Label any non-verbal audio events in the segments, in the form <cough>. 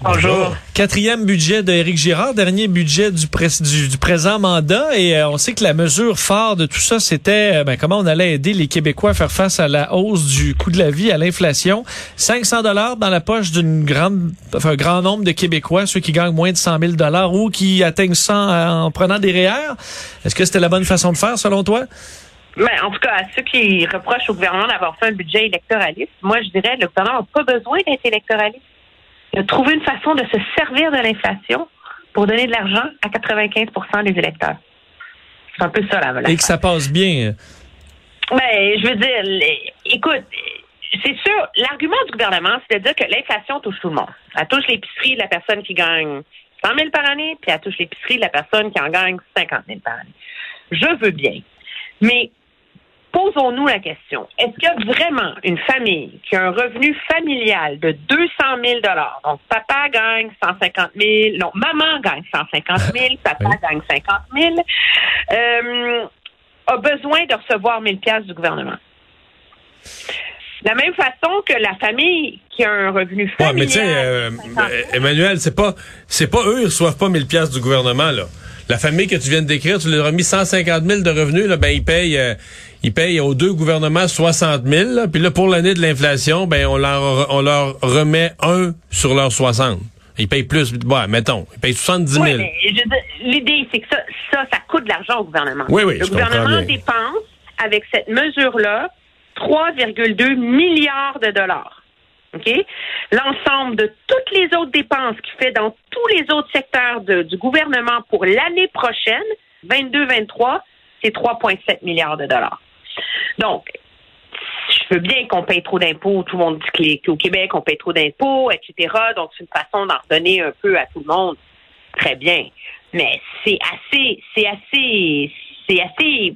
Bonjour. Quatrième budget d'Éric Girard, dernier budget du, pré- du, du présent mandat. Et euh, on sait que la mesure phare de tout ça, c'était euh, ben, comment on allait aider les Québécois à faire face à la hausse du coût de la vie, à l'inflation. 500 dollars dans la poche d'une grande, enfin, un grand nombre de Québécois, ceux qui gagnent moins de 100 000 dollars ou qui atteignent 100 en prenant des REER. Est-ce que c'était la bonne façon de faire selon toi? Ben, en tout cas, à ceux qui reprochent au gouvernement d'avoir fait un budget électoraliste, moi, je dirais que le gouvernement n'a pas besoin d'être électoraliste. A trouvé une façon de se servir de l'inflation pour donner de l'argent à 95% des électeurs. C'est un peu ça, la Et que ça passe bien. Ben, je veux dire, les- écoute, c'est sûr, l'argument du gouvernement, c'est de dire que l'inflation touche tout le monde. Elle touche l'épicerie de la personne qui gagne 100 000 par année, puis elle touche l'épicerie de la personne qui en gagne 50 000 par année. Je veux bien. Mais posons-nous la question. Est-ce qu'il y a vraiment une famille qui a un revenu familial de 200 000 Donc, papa gagne 150 000 non, maman gagne 150 000 <laughs> papa Oui. gagne 50 000 euh, a besoin de recevoir 1000 pièces du gouvernement. De la même façon que la famille qui a un revenu Ouais, familial... mais sais, euh, de 50 000, euh, Emmanuel, c'est pas, c'est pas eux, ils reçoivent pas 1000 pièces du gouvernement, là. La famille que tu viens de décrire, tu leur as mis 150 000 de revenus, là, ben, ils payent, euh, ils payent aux deux gouvernements 60 000, là. Puis là, pour l'année de l'inflation, ben, on leur, on leur remet un sur leurs 60. Ils payent plus, ouais, mettons, ils payent 70 000. Oui, mais je veux dire, l'idée, c'est que ça, ça, ça coûte de l'argent au gouvernement. Oui, oui, Le je gouvernement dépense, avec cette mesure-là, 3,2 milliards de dollars. OK? L'ensemble de toutes les autres dépenses qu'il fait dans tous les autres secteurs de- du gouvernement pour l'année prochaine, 22-23, c'est 3,7 milliards de dollars. Donc, je veux bien qu'on paye trop d'impôts. Tout le monde dit qu'au Québec, on paye trop d'impôts, etc. Donc, c'est une façon d'en redonner un peu à tout le monde. Très bien. Mais c'est assez, c'est assez, c'est assez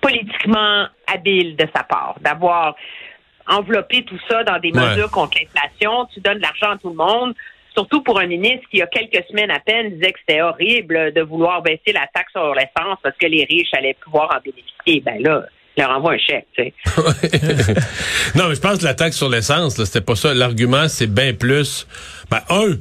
politiquement habile de sa part d'avoir enveloppé tout ça dans des Ouais. mesures contre l'inflation. Tu donnes de l'argent à tout le monde. Surtout pour un ministre qui, il y a quelques semaines à peine, disait que c'était horrible de vouloir baisser la taxe sur l'essence parce que les riches allaient pouvoir en bénéficier. Ben là, envoie un chèque, tu sais. <laughs> non, mais je pense que la taxe sur l'essence, c'était pas ça. L'argument, c'est bien plus. Ben, un,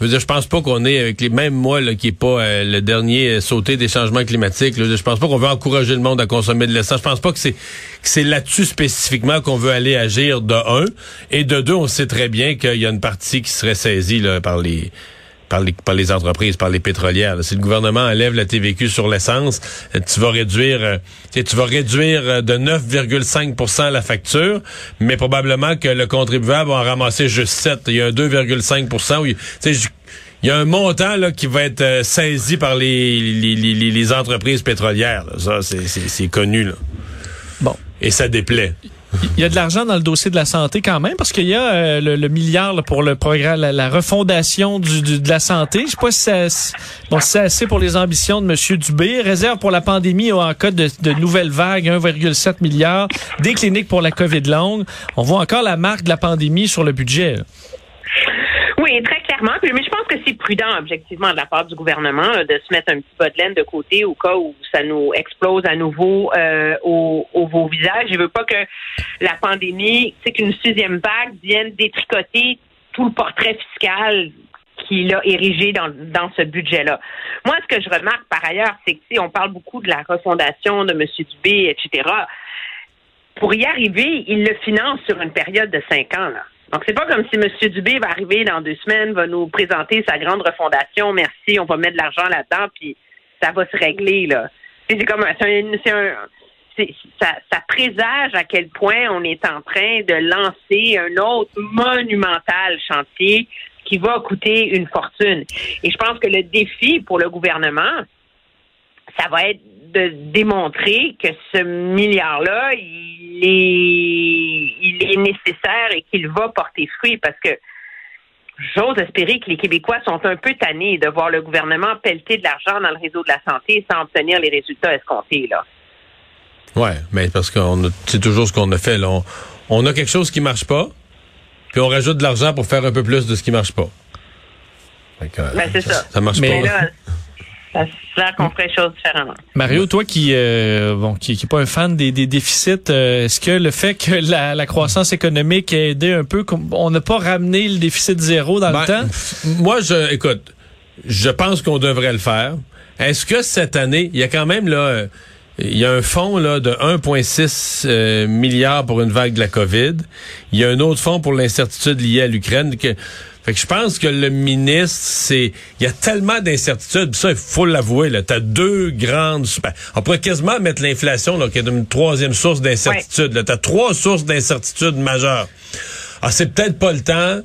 je veux dire, je pense pas qu'on est avec les mêmes moi là, qui est pas euh, le dernier euh, sauté des changements climatiques. Là, je pense pas qu'on veut encourager le monde à consommer de l'essence. Je pense pas que c'est c'est là-dessus spécifiquement qu'on veut aller agir de un et de deux. On sait très bien qu'il y a une partie qui serait saisie là, par les par les, par les entreprises, par les pétrolières. là. Si le gouvernement enlève la TVQ sur l'essence, euh, tu vas réduire, euh, tu vas réduire euh, de 9,5% la facture, mais probablement que le contribuable va en ramasser juste 7. Il y a un 2,5 où il- y a un montant là, qui va être saisi par les, les, les- les- les entreprises pétrolières. là. Ça, c'est connu. Là. Bon. Et ça déplaît. Il y a de l'argent dans le dossier de la santé quand même, parce qu'il y a euh, le, le milliard là, pour le programme, la, la refondation du, du- de la santé. Je sais pas si ça- bon, si c'est assez pour les ambitions de M. Dubé. Réserve pour la pandémie en cas de, de nouvelles vagues, 1,7 milliard. Des cliniques pour la COVID longue. On voit encore la marque de la pandémie sur le budget. Mais je pense que c'est prudent, objectivement, de la part du gouvernement, de se mettre un petit bas de laine de côté au cas où ça nous explose à nouveau euh, au, au vos visages. Je veux pas que la pandémie, c'est qu'une sixième vague vienne détricoter tout le portrait fiscal qu'il a érigé dans, dans ce budget-là. Moi, ce que je remarque par ailleurs, c'est que si on parle beaucoup de la refondation de M. Dubé, etc., pour y arriver, il le finance sur une période de cinq ans. Là. Donc, c'est pas comme si M. Dubé va arriver dans deux semaines, va nous présenter sa grande refondation. Merci, on va mettre de l'argent là-dedans, puis ça va se régler. là. C'est comme c'est un, ça, ça présage à quel point on est en train de lancer un autre monumental chantier qui va coûter une fortune. Et je pense que le défi pour le gouvernement, ça va être de démontrer que ce milliard-là, il est, il est nécessaire et qu'il va porter fruit parce que j'ose espérer que les Québécois sont un peu tannés de voir le gouvernement pelleter de l'argent dans le réseau de la santé sans obtenir les résultats escomptés, là. Ouais, mais parce qu'on a- c'est toujours ce qu'on a fait. Là. On, on a quelque chose qui marche pas, puis on rajoute de l'argent pour faire un peu plus de ce qui marche pas. Que, Ben, c'est ça. Ça marche Mais Mais pas. là, <laughs> ça se l'air qu'on ferait les choses différemment. Mario, toi qui euh, bon qui, qui est pas un fan des, des déficits, euh, est-ce que le fait que la, la croissance économique a aidé un peu, comme on n'a pas ramené le déficit zéro dans Ben, le temps? Moi, je, écoute, je pense qu'on devrait le faire. Est-ce que cette année, il y a quand même là, euh, il y a un fonds là de 1,6 euh, milliards pour une vague de la COVID. Il y a un autre fonds pour l'incertitude liée à l'Ukraine. Que, fait que je pense que le ministre, c'est, il y a tellement d'incertitudes. Ça, il faut l'avouer. Là, t'as deux grandes. ben, on pourrait quasiment mettre l'inflation là, qui est une troisième source d'incertitude. Là, t'as trois sources d'incertitude majeures. Ah, c'est peut-être pas le temps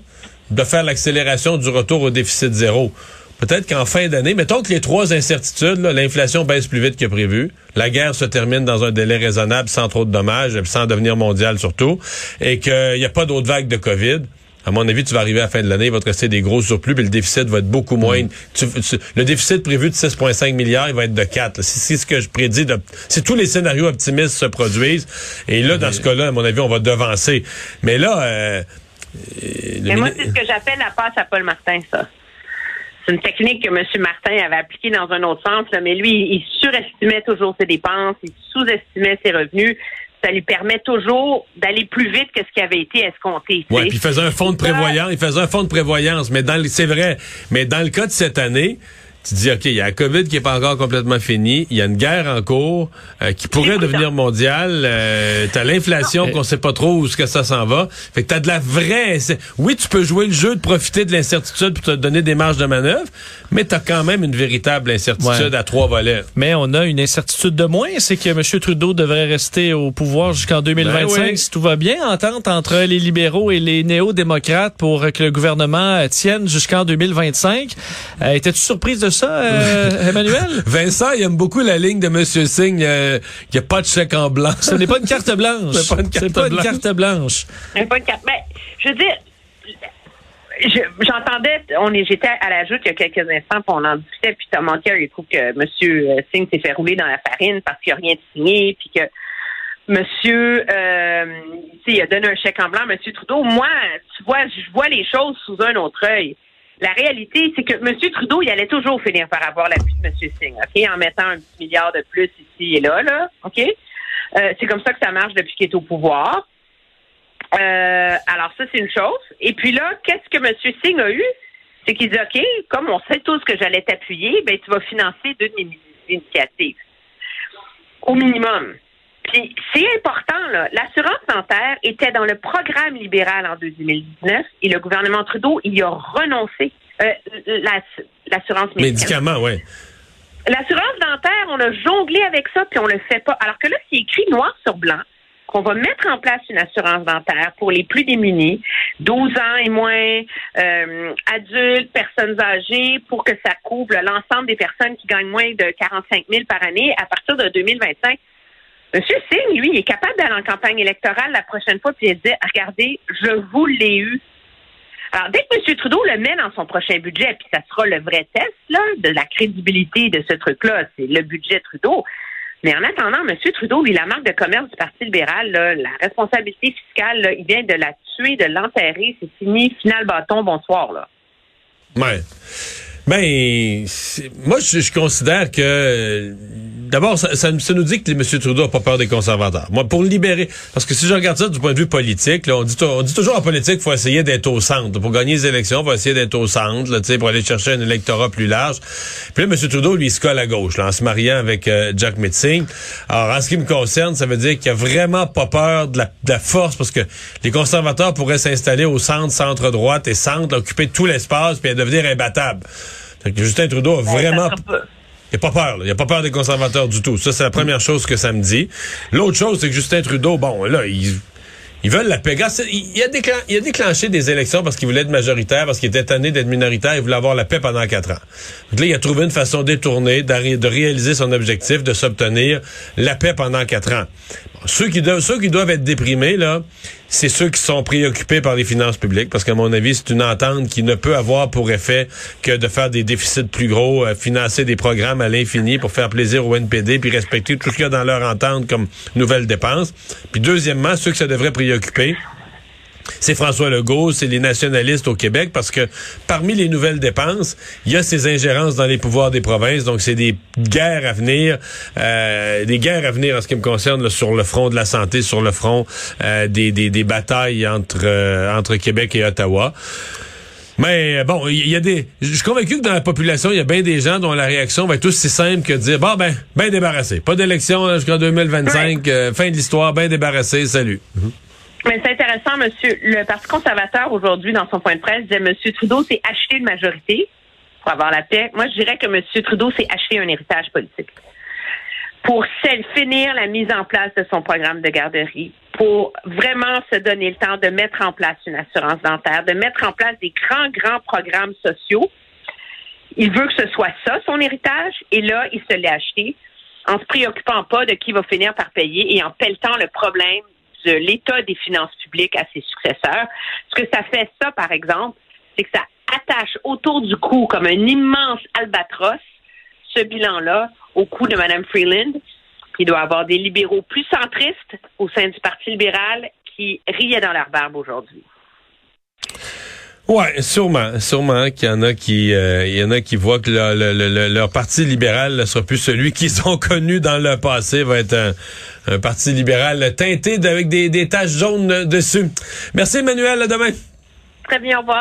de faire l'accélération du retour au déficit zéro. Peut-être qu'en fin d'année, mettons que les trois incertitudes, là, l'inflation baisse plus vite que prévu, la guerre se termine dans un délai raisonnable sans trop de dommages, sans devenir mondial surtout, et qu'il n'y a pas d'autres vagues de COVID. À mon avis, tu vas arriver à la fin de l'année, il va te rester des gros surplus, puis le déficit va être beaucoup moins. Tu- tu- le déficit prévu de 6,5 milliards, il va être de 4. là. Si c'est ce que je prédis, de, si tous les scénarios optimistes se produisent, et là, dans ce cas-là, à mon avis, on va devancer. Mais là, euh, euh, le Mais moi, c'est ce que j'appelle la passe à Paul Martin, ça. C'est une technique que M. Martin avait appliquée dans un autre sens, là, mais lui, il surestimait toujours ses dépenses, il sous-estimait ses revenus. Ça lui permet toujours d'aller plus vite que ce qui avait été escompté. sais. puis il faisait un fonds de prévoyance, il faisait un fonds de prévoyance, mais dans le- c'est vrai, mais dans le cas de cette année, tu dis OK, il y a la Covid qui est pas encore complètement finie, il y a une guerre en cours euh, qui pourrait devenir mondiale, euh, t'as l'inflation qu'on sait pas trop où ce que ça s'en va. Fait que t'as de la vraie oui, tu peux jouer le jeu de profiter de l'incertitude pour te donner des marges de manœuvre, mais t'as quand même une véritable incertitude Ouais. à trois volets. Mais on a une incertitude de moins, c'est que M. Trudeau devrait rester au pouvoir jusqu'en 2025 Ben oui. si tout va bien. Entente entre les libéraux et les néo-démocrates pour que le gouvernement euh, tienne jusqu'en 2025. Euh, Étais-tu surprise de ça, euh, <laughs> Emmanuel? Vincent, il aime beaucoup la ligne de M. Singh, euh, qu'il n'y a pas de chèque en blanc. Ce n'est pas une carte <laughs> blanche. C'est pas une carte C'est pas une blanche. carte blanche. Pas une carte. Ben, je veux dire, je- j'entendais, on est, j'étais à la joute il y a quelques instants, puis on en discutait, puis Tom Montier, il trouve que M. Singh s'est fait rouler dans la farine parce qu'il n'y a rien de signé, puis que Monsieur, euh, il a donné un chèque en blanc, à M. Trudeau. Moi, tu vois, je vois les choses sous un autre œil. La réalité, c'est que M. Trudeau, il allait toujours finir par avoir l'appui de M. Singh, OK, en mettant un milliard de plus ici et là, là, OK? Euh, c'est comme ça que ça marche depuis qu'il est au pouvoir. Euh, alors ça, c'est une chose. Et puis là, qu'est-ce que M. Singh a eu? C'est qu'il dit, OK, comme on sait tous que j'allais t'appuyer, ben tu vas financer deux initiatives. Au minimum. Puis c'est important, là. L'assurance dentaire était dans le programme libéral en 2019 et le gouvernement Trudeau il y a renoncé. Euh, la- L'assurance médicale. Médicaments, ouais. L'assurance dentaire, on a jonglé avec ça, puis on le fait pas. Alors que là, c'est écrit noir sur blanc qu'on va mettre en place une assurance dentaire pour les plus démunis, 12 ans et moins, euh, adultes, personnes âgées, pour que ça couvre l'ensemble des personnes qui gagnent moins de 45 000 par année à partir de 2025. Monsieur Singh, lui, il est capable d'aller en campagne électorale la prochaine fois puis de dire, regardez, je vous l'ai eu. Alors, dès que M. Trudeau le met dans son prochain budget, puis ça sera le vrai test là, de la crédibilité de ce truc-là, c'est le budget Trudeau. Mais en attendant, M. Trudeau, lui, la marque de commerce du Parti libéral, la responsabilité fiscale, il vient de la tuer, de l'enterrer. C'est fini, final bâton, bonsoir. Là. Ouais. Ben, moi, je, considère que d'abord, ça, ça, ça nous dit que M. Trudeau n'a pas peur des conservateurs. Moi, pour le libérer, parce que si je regarde ça du point de vue politique, là, on, dit, on dit toujours en politique qu'il faut essayer d'être au centre. Pour gagner les élections, il faut essayer d'être au centre, là, tu sais, pour aller chercher un électorat plus large. Puis là, M. Trudeau, lui, il se colle à gauche, là, en se mariant avec euh, Jack Metzing. Alors, en ce qui me concerne, ça veut dire qu'il a vraiment pas peur de la, de la force, parce que les conservateurs pourraient s'installer au centre, centre-droite et centre, là, occuper tout l'espace, puis devenir imbattable. Fait que Justin Trudeau a vraiment... Il n'a pas peur, là. Il a pas peur des conservateurs du tout. Ça, c'est la première chose que ça me dit. L'autre chose, c'est que Justin Trudeau, bon, là, il, ils veulent la paix. Il, a a déclenché des élections parce qu'il voulait être majoritaire, parce qu'il était tanné d'être minoritaire, il voulait avoir la paix pendant quatre ans. Donc là, il a trouvé une façon détournée de réaliser son objectif, de s'obtenir la paix pendant quatre ans. Ceux, qui doivent, ceux qui doivent être déprimés, là, c'est ceux qui sont préoccupés par les finances publiques, parce qu'à mon avis, c'est une entente qui ne peut avoir pour effet que de faire des déficits plus gros, euh, financer des programmes à l'infini pour faire plaisir au NPD, puis respecter tout ce qu'il y a dans leur entente comme nouvelles dépenses. Puis deuxièmement, ceux que ça devrait préoccuper, c'est François Legault, c'est les nationalistes au Québec, parce que parmi les nouvelles dépenses, il y a ces ingérences dans les pouvoirs des provinces, donc c'est des guerres à venir, euh, des guerres à venir en ce qui me concerne là, sur le front de la santé, sur le front euh, des, des, des, batailles entre, euh, entre Québec et Ottawa. Mais bon, il y, a des. Je suis convaincu que dans la population, il y a bien des gens dont la réaction va être aussi simple que de dire bon ben, ben débarrassé. Pas d'élection jusqu'en 2025, fin de l'histoire, ben débarrassé, salut. Mais c'est intéressant, monsieur. Le Parti conservateur, aujourd'hui, dans son point de presse, disait Monsieur Trudeau s'est acheté une majorité pour avoir la paix. Moi, je dirais que Monsieur Trudeau s'est acheté un héritage politique. Pour finir la mise en place de son programme de garderie, pour vraiment se donner le temps de mettre en place une assurance dentaire, de mettre en place des grands, grands programmes sociaux. Il veut que ce soit ça, son héritage, et là, il se l'est acheté en se préoccupant pas de qui va finir par payer et en pelletant le problème de l'état des finances publiques à ses successeurs. Ce que ça fait, ça, par exemple, c'est que ça attache autour du cou, comme un immense albatros, ce bilan-là au cou de Mme Freeland, qui doit avoir des libéraux plus centristes au sein du Parti libéral qui riaient dans leur barbe aujourd'hui. Ouais, sûrement, sûrement qu'il y en a qui, euh, il y en a qui voient que leur parti libéral ne sera plus celui qu'ils ont connu dans le passé, va être un, parti libéral teinté avec des, taches jaunes dessus. Merci Emmanuel, à demain. Très bien, au revoir.